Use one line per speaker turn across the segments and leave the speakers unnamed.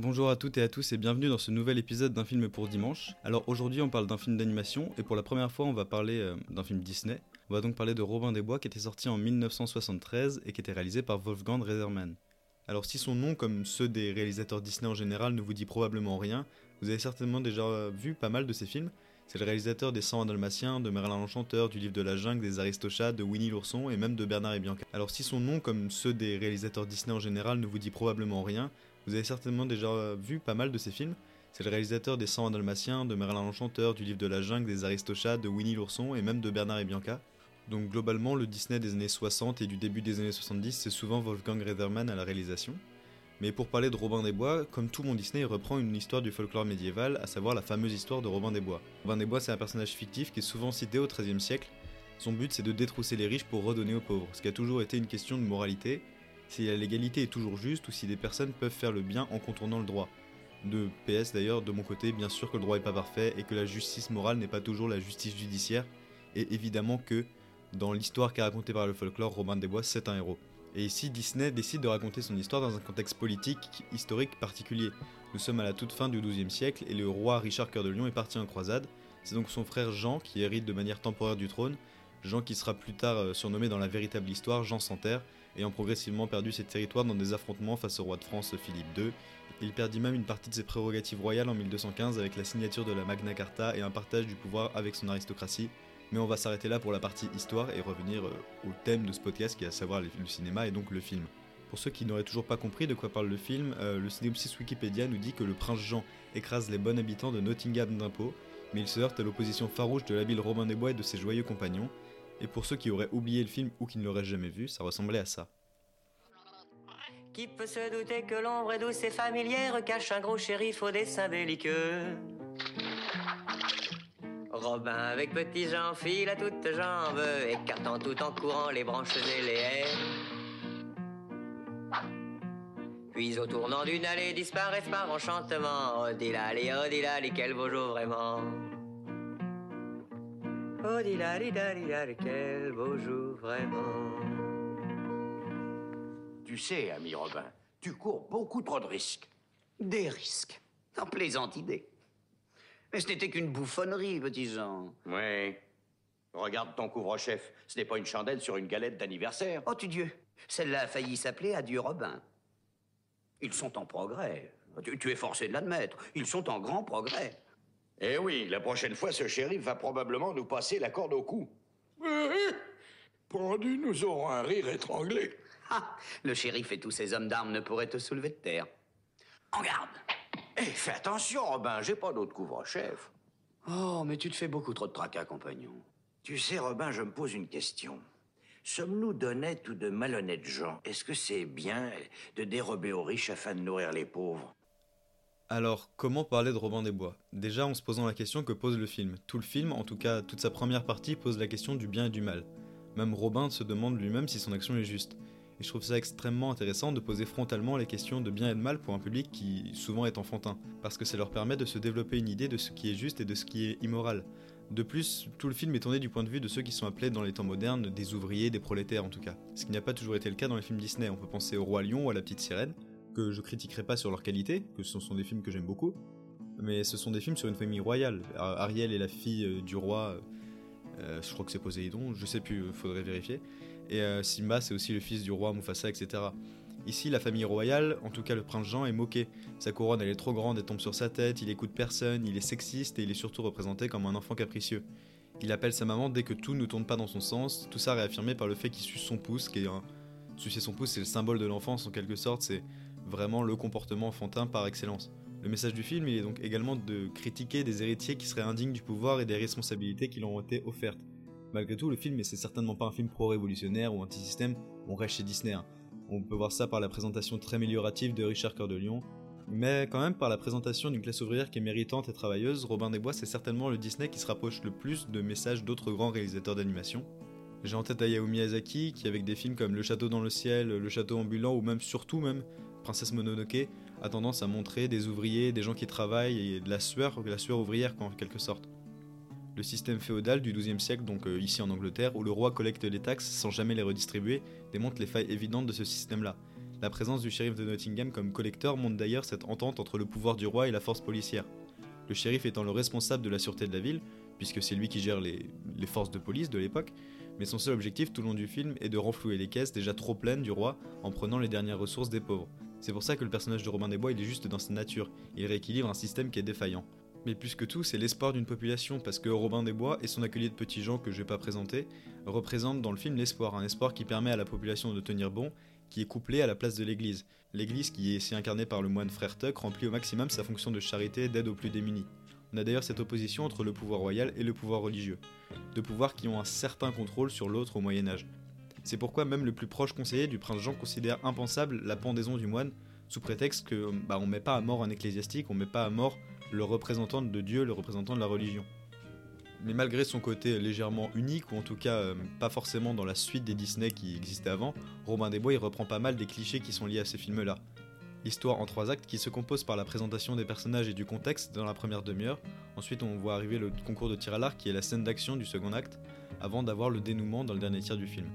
Bonjour à toutes et à tous et bienvenue dans ce nouvel épisode d'un film pour dimanche. Alors aujourd'hui on parle d'un film d'animation et pour la première fois on va parler euh, d'un film Disney. On va donc parler de Robin des Bois qui était sorti en 1973 et qui était réalisé par Wolfgang Reitherman. Alors si son nom, comme ceux des réalisateurs Disney en général, ne vous dit probablement rien, vous avez certainement déjà vu pas mal de ses films. C'est le réalisateur des 101 Dalmatiens, de Merlin l'Enchanteur, du Livre de la Jungle, des Aristochats, de Winnie l'Ourson et même de Bernard et Bianca. Alors si son nom, comme ceux des réalisateurs Disney en général, ne vous dit probablement rien, vous avez certainement déjà vu pas mal de ses films. C'est le réalisateur des 101 Dalmatiens, de Merlin l'Enchanteur, du Livre de la Jungle, des Aristochats, de Winnie l'Ourson et même de Bernard et Bianca. Donc globalement, le Disney des années 60 et du début des années 70, c'est souvent Wolfgang Reitherman à la réalisation. Mais pour parler de Robin des Bois, comme tout mon Disney, il reprend une histoire du folklore médiéval, à savoir la fameuse histoire de Robin des Bois. Robin des Bois, c'est un personnage fictif qui est souvent cité au XIIIe siècle. Son but, c'est de détrousser les riches pour redonner aux pauvres, ce qui a toujours été une question de moralité, si la légalité est toujours juste ou si des personnes peuvent faire le bien en contournant le droit. De PS d'ailleurs, de mon côté, bien sûr que le droit n'est pas parfait et que la justice morale n'est pas toujours la justice judiciaire, et évidemment que dans l'histoire qu'a racontée par le folklore, Robin des Bois, c'est un héros. Et ici, Disney décide de raconter son histoire dans un contexte politique, historique particulier. Nous sommes à la toute fin du XIIe siècle et le roi Richard Cœur de Lion est parti en croisade. C'est donc son frère Jean qui hérite de manière temporaire du trône. Jean qui sera plus tard euh, surnommé dans la véritable histoire Jean sans terre, ayant progressivement perdu ses territoires dans des affrontements face au roi de France Philippe II. Il perdit même une partie de ses prérogatives royales en 1215 avec la signature de la Magna Carta et un partage du pouvoir avec son aristocratie, mais on va s'arrêter là pour la partie histoire et revenir euh, au thème de ce podcast qui est à savoir le cinéma et donc le film. Pour ceux qui n'auraient toujours pas compris de quoi parle le film, euh, le synopsis Wikipédia nous dit que le prince Jean écrase les bons habitants de Nottingham d'impôts, mais il se heurte à l'opposition farouche de l'habile Robin des Bois et de ses joyeux compagnons. Et pour ceux qui auraient oublié le film ou qui ne l'auraient jamais vu, ça ressemblait à ça.
Qui peut se douter que l'ombre est douce et familière cache un gros shérif au dessin belliqueux Robin avec petit Jean file à toutes jambes, écartant tout en courant les branches et les haies. Puis au tournant d'une allée disparaissent par enchantement. Oh dilali, oh dilali, quel beau jour vraiment? Oh dilali, dilali, quel beau jour vraiment.
Tu sais, ami Robin, tu cours beaucoup trop de risques.
Des risques. En plaisante idée. Mais ce n'était qu'une bouffonnerie, petit Jean.
Oui. Regarde ton couvre-chef. Ce n'est pas une chandelle sur une galette d'anniversaire.
Oh, tu Dieu. Celle-là a failli s'appeler Adieu Robin. Ils sont en progrès. Tu, tu es forcé de l'admettre. Ils sont en grand progrès.
Eh oui, la prochaine fois, ce shérif va probablement nous passer la corde au cou.
Pendu, nous aurons un rire étranglé.
Ah, le shérif et tous ses hommes d'armes ne pourraient te soulever de terre. En garde
Eh, fais attention, Robin, j'ai pas d'autre couvre-chef.
Oh, mais tu te fais beaucoup trop de tracas, compagnon.
Tu sais, Robin, je me pose une question. Sommes-nous d'honnêtes ou de malhonnêtes gens? Est-ce que c'est bien de dérober aux riches afin de nourrir les pauvres?
Alors, comment parler de Robin des Bois? Déjà en se posant la question que pose le film. Tout le film, en tout cas toute sa première partie, pose la question du bien et du mal. Même Robin se demande lui-même si son action est juste. Et je trouve ça extrêmement intéressant de poser frontalement les questions de bien et de mal pour un public qui souvent est enfantin, parce que ça leur permet de se développer une idée de ce qui est juste et de ce qui est immoral. De plus, tout le film est tourné du point de vue de ceux qui sont appelés dans les temps modernes des ouvriers, des prolétaires en tout cas. Ce qui n'a pas toujours été le cas dans les films Disney. On peut penser au Roi Lion ou à la Petite Sirène, que je critiquerai pas sur leur qualité, que ce sont des films que j'aime beaucoup, mais ce sont des films sur une famille royale. Ariel est la fille euh, du roi, euh, je crois que c'est Poséidon, je sais plus, faudrait vérifier. Et euh, Simba, c'est aussi le fils du roi Mufasa, etc. Ici, la famille royale, en tout cas le prince Jean, est moqué. Sa couronne, elle est trop grande, elle tombe sur sa tête, il écoute personne, il est sexiste et il est surtout représenté comme un enfant capricieux. Il appelle sa maman dès que tout ne tourne pas dans son sens, tout ça réaffirmé par le fait qu'il suce son pouce, qui est un... Sucer son pouce, c'est le symbole de l'enfance en quelque sorte, c'est vraiment le comportement enfantin par excellence. Le message du film, il est donc également de critiquer des héritiers qui seraient indignes du pouvoir et des responsabilités qui leur ont été offertes. Malgré tout, le film, et c'est certainement pas un film pro-révolutionnaire ou anti-système, on reste chez Disney. hein. On peut voir ça par la présentation très améliorative de Richard Cœur de Lion. Mais quand même, par la présentation d'une classe ouvrière qui est méritante et travailleuse, Robin des Bois, c'est certainement le Disney qui se rapproche le plus de messages d'autres grands réalisateurs d'animation. J'ai en tête Hayao Miyazaki, qui avec des films comme Le Château dans le ciel, Le Château ambulant, ou même surtout même Princesse Mononoke, a tendance à montrer des ouvriers, des gens qui travaillent et de la sueur, la sueur ouvrière en quelque sorte. Le système féodal du XIIe siècle, donc euh, ici en Angleterre, où le roi collecte les taxes sans jamais les redistribuer, démontre les failles évidentes de ce système-là. La présence du shérif de Nottingham comme collecteur montre d'ailleurs cette entente entre le pouvoir du roi et la force policière. Le shérif étant le responsable de la sûreté de la ville, puisque c'est lui qui gère les, les forces de police de l'époque, mais son seul objectif tout le long du film est de renflouer les caisses déjà trop pleines du roi en prenant les dernières ressources des pauvres. C'est pour ça que le personnage de Robin des Bois il est juste dans sa nature, il rééquilibre un système qui est défaillant. Mais plus que tout, c'est l'espoir d'une population, parce que Robin des Bois et son atelier de petits gens que je vais pas présenter représentent dans le film l'espoir, un espoir qui permet à la population de tenir bon, qui est couplé à la place de l'église. L'église qui est ici incarnée par le moine frère Tuck remplit au maximum sa fonction de charité d'aide aux plus démunis. On a d'ailleurs cette opposition entre le pouvoir royal et le pouvoir religieux, deux pouvoirs qui ont un certain contrôle sur l'autre au Moyen Âge. C'est pourquoi même le plus proche conseiller du prince Jean considère impensable la pendaison du moine, sous prétexte que bah, on met pas à mort un ecclésiastique, on met pas à mort le représentant de Dieu, le représentant de la religion. Mais malgré son côté légèrement unique, ou en tout cas euh, pas forcément dans la suite des Disney qui existaient avant, Robin des Bois il reprend pas mal des clichés qui sont liés à ces films-là. L'histoire en trois actes qui se compose par la présentation des personnages et du contexte dans la première demi-heure, ensuite on voit arriver le concours de tir à l'arc qui est la scène d'action du second acte, avant d'avoir le dénouement dans le dernier tiers du film.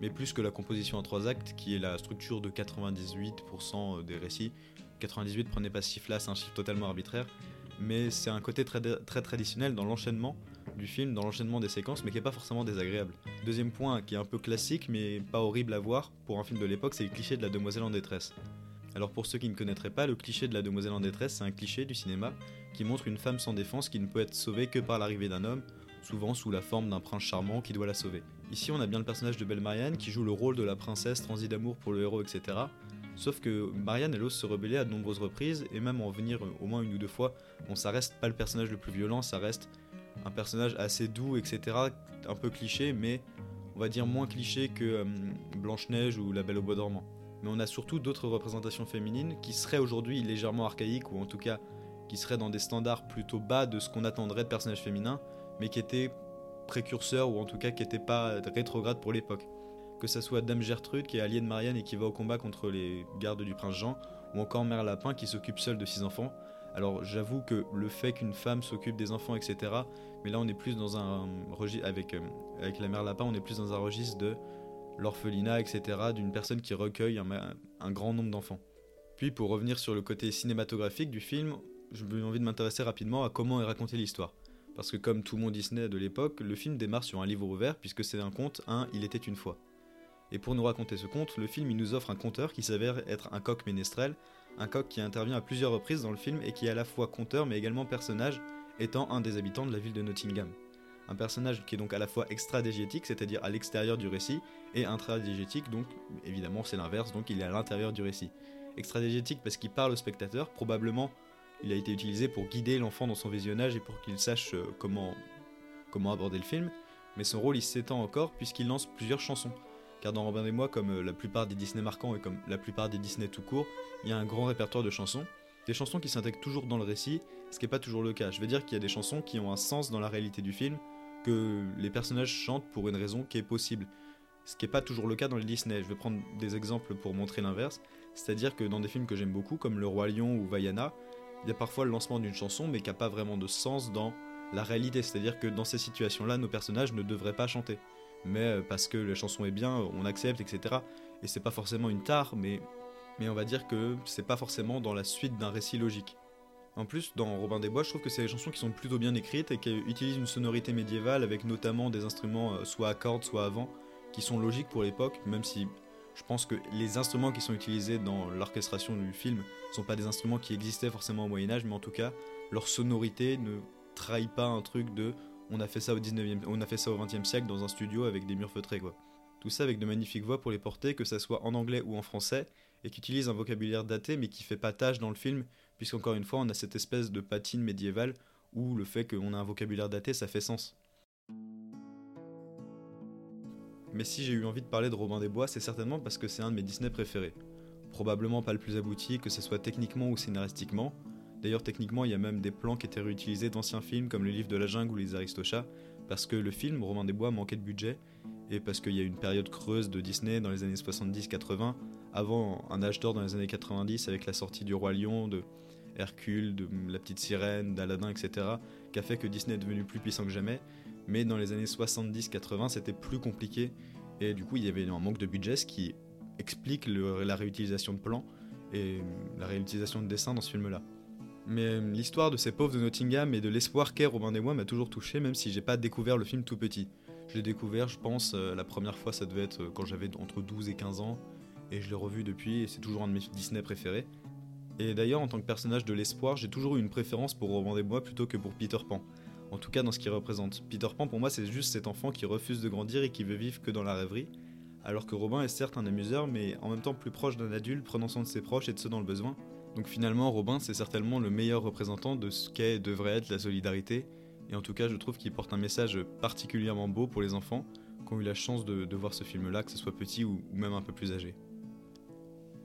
Mais plus que la composition en trois actes, qui est la structure de 98% des récits, 98 prenez pas ce chiffre là, c'est un chiffre totalement arbitraire, mais c'est un côté très, très traditionnel dans l'enchaînement du film, dans l'enchaînement des séquences, mais qui est pas forcément désagréable. Deuxième point, qui est un peu classique, mais pas horrible à voir pour un film de l'époque, c'est le cliché de la demoiselle en détresse. Alors pour ceux qui ne connaîtraient pas, le cliché de la demoiselle en détresse, c'est un cliché du cinéma qui montre une femme sans défense qui ne peut être sauvée que par l'arrivée d'un homme, souvent sous la forme d'un prince charmant qui doit la sauver. Ici on a bien le personnage de Belle Marianne qui joue le rôle de la princesse transie d'amour pour le héros, etc. Sauf que Marianne, elle ose se rebeller à de nombreuses reprises, et même en venir au moins une ou deux fois, bon, ça reste pas le personnage le plus violent, ça reste un personnage assez doux, etc. Un peu cliché, mais on va dire moins cliché que euh, Blanche-Neige ou La Belle au Bois dormant. Mais on a surtout d'autres représentations féminines qui seraient aujourd'hui légèrement archaïques, ou en tout cas qui seraient dans des standards plutôt bas de ce qu'on attendrait de personnages féminins, mais qui étaient précurseurs, ou en tout cas qui n'étaient pas rétrogrades pour l'époque. Que ça soit Dame Gertrude qui est alliée de Marianne et qui va au combat contre les gardes du prince Jean, ou encore Mère Lapin qui s'occupe seule de six enfants, alors j'avoue que le fait qu'une femme s'occupe des enfants, etc., mais là on est plus dans un registre, avec, euh, avec la mère lapin, on est plus dans un registre de l'orphelinat, etc., d'une personne qui recueille un, grand nombre d'enfants. Puis pour revenir sur le côté cinématographique du film, j'ai envie de m'intéresser rapidement à comment est racontée l'histoire. Parce que comme tout mon Disney de l'époque, le film démarre sur un livre ouvert puisque c'est un conte, un Il était une fois. Et pour nous raconter ce conte, le film il nous offre un conteur qui s'avère être un coq ménestrel, un coq qui intervient à plusieurs reprises dans le film et qui est à la fois conteur mais également personnage, étant un des habitants de la ville de Nottingham. Un personnage qui est donc à la fois extra-dégétique, c'est-à-dire à, l'extérieur du récit, et intra-dégétique, donc évidemment c'est l'inverse, donc il est à l'intérieur du récit. Extra-dégétique parce qu'il parle au spectateur, probablement il a été utilisé pour guider l'enfant dans son visionnage et pour qu'il sache euh, comment, comment aborder le film, mais son rôle il s'étend encore puisqu'il lance plusieurs chansons car dans Robin des Mois, comme euh, la plupart des Disney marquants et comme la plupart des Disney tout court, il y a un grand répertoire de chansons. Des chansons qui s'intègrent toujours dans le récit, ce qui n'est pas toujours le cas. Je veux dire qu'il y a des chansons qui ont un sens dans la réalité du film, que les personnages chantent pour une raison qui est possible. Ce qui n'est pas toujours le cas dans les Disney. Je vais prendre des exemples pour montrer l'inverse. C'est-à-dire que dans des films que j'aime beaucoup, comme Le Roi Lion ou Vaiana, il y a parfois le lancement d'une chanson, mais qui n'a pas vraiment de sens dans la réalité. C'est-à-dire que dans ces situations-là, nos personnages ne devraient pas chanter mais euh, parce que la chanson est bien, on accepte, etc. Et c'est pas forcément une tare, mais, mais on va dire que c'est pas forcément dans la suite d'un récit logique. En plus, dans Robin des Bois, je trouve que c'est des chansons qui sont plutôt bien écrites et qui utilisent une sonorité médiévale avec notamment des instruments euh, soit à cordes, soit à vent, qui sont logiques pour l'époque, même si je pense que les instruments qui sont utilisés dans l'orchestration du film ne sont pas des instruments qui existaient forcément au Moyen Âge, mais en tout cas, leur sonorité ne trahit pas un truc de on a fait ça au 19e, on a fait ça au 20e siècle dans un studio avec des murs feutrés quoi. Tout ça avec de magnifiques voix pour les porter, que ça soit en anglais ou en français, et qui utilise un vocabulaire daté mais qui fait pas tâche dans le film, puisqu'encore une fois on a cette espèce de patine médiévale où le fait qu'on a un vocabulaire daté ça fait sens. Mais si j'ai eu envie de parler de Robin des Bois, c'est certainement parce que c'est un de mes Disney préférés. probablement pas le plus abouti, que ce soit techniquement ou scénaristiquement. D'ailleurs, techniquement, il y a même des plans qui étaient réutilisés d'anciens films comme Le Livre de la Jungle ou Les Aristochats, parce que le film, Romain des Bois, manquait de budget, et parce qu'il y a une période creuse de Disney dans les années 70-80, avant un âge d'or dans les années 90 avec la sortie du Roi Lion, de Hercule, de La Petite Sirène, d'Aladin, etc., qui a fait que Disney est devenu plus puissant que jamais. Mais dans les années 70-80, c'était plus compliqué, et du coup, il y avait un manque de budget, qui explique la réutilisation de plans et la réutilisation de dessins dans ce film-là. Mais l'histoire de ces pauvres de Nottingham et de l'espoir qu'est Robin des Bois m'a toujours touché, même si j'ai pas découvert le film tout petit. Je l'ai découvert, je pense, euh, la première fois, ça devait être euh, quand j'avais entre 12 et 15 ans, et je l'ai revu depuis, et c'est toujours un de mes Disney préférés. Et d'ailleurs, en tant que personnage de l'espoir, j'ai toujours eu une préférence pour Robin des Bois plutôt que pour Peter Pan. En tout cas, dans ce qu'il représente. Peter Pan, pour moi, c'est juste cet enfant qui refuse de grandir et qui veut vivre que dans la rêverie, alors que Robin est certes un amuseur, mais en même temps plus proche d'un adulte, prenant soin de ses proches et de ceux dans le besoin. Donc finalement, Robin, c'est certainement le meilleur représentant de ce qu'est et devrait être la solidarité, et en tout cas, je trouve qu'il porte un message particulièrement beau pour les enfants qui ont eu la chance de, voir ce film-là, que ce soit petit ou, même un peu plus âgé.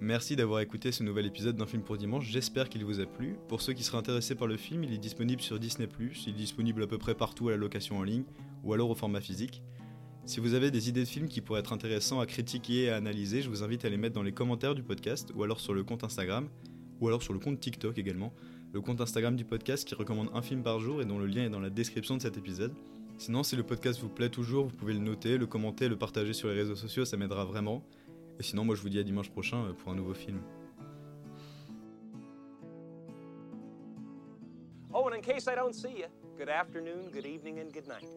Merci d'avoir écouté ce nouvel épisode d'un film pour dimanche, j'espère qu'il vous a plu. Pour ceux qui seraient intéressés par le film, il est disponible sur Disney ⁇ il est disponible à peu près partout à la location en ligne, ou alors au format physique. Si vous avez des idées de films qui pourraient être intéressants à critiquer et à analyser, je vous invite à les mettre dans les commentaires du podcast, ou alors sur le compte Instagram, ou alors sur le compte TikTok également le compte Instagram du podcast qui recommande un film par jour et dont le lien est dans la description de cet épisode. Sinon, si le podcast vous plaît toujours, vous pouvez le noter, le commenter, le partager sur les réseaux sociaux, ça m'aidera vraiment. Et sinon, moi je vous dis à dimanche prochain euh, pour un nouveau film.
Oh, and in case I don't see you, good afternoon, good evening, and good night.